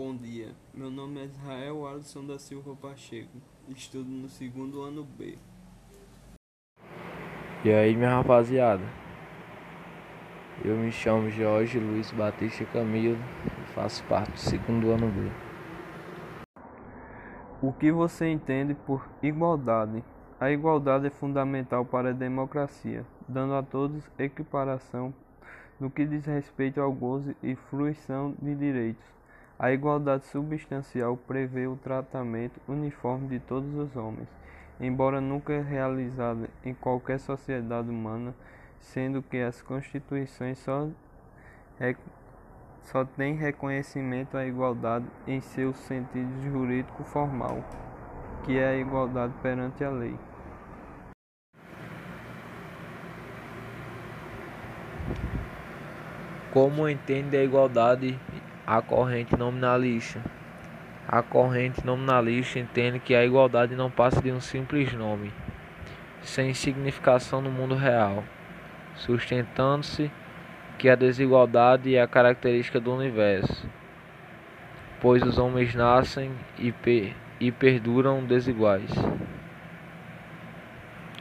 Bom dia, meu nome é Israel Alisson da Silva Pacheco, estudo no segundo ano B. E aí, minha rapaziada? Eu me chamo Jorge Luiz Batista Camilo e faço parte do segundo ano B. O que você entende por igualdade? A igualdade é fundamental para a democracia, dando a todos equiparação no que diz respeito ao gozo e fruição de direitos. A igualdade substancial prevê o tratamento uniforme de todos os homens, embora nunca realizada em qualquer sociedade humana, sendo que as constituições só, só têm reconhecimento à igualdade em seu sentido jurídico formal, que é a igualdade perante a lei. Como entende a igualdade a corrente nominalista? A corrente nominalista entende que a igualdade não passa de um simples nome, sem significação no mundo real, sustentando-se que a desigualdade é a característica do universo, pois os homens nascem e, per e perduram desiguais.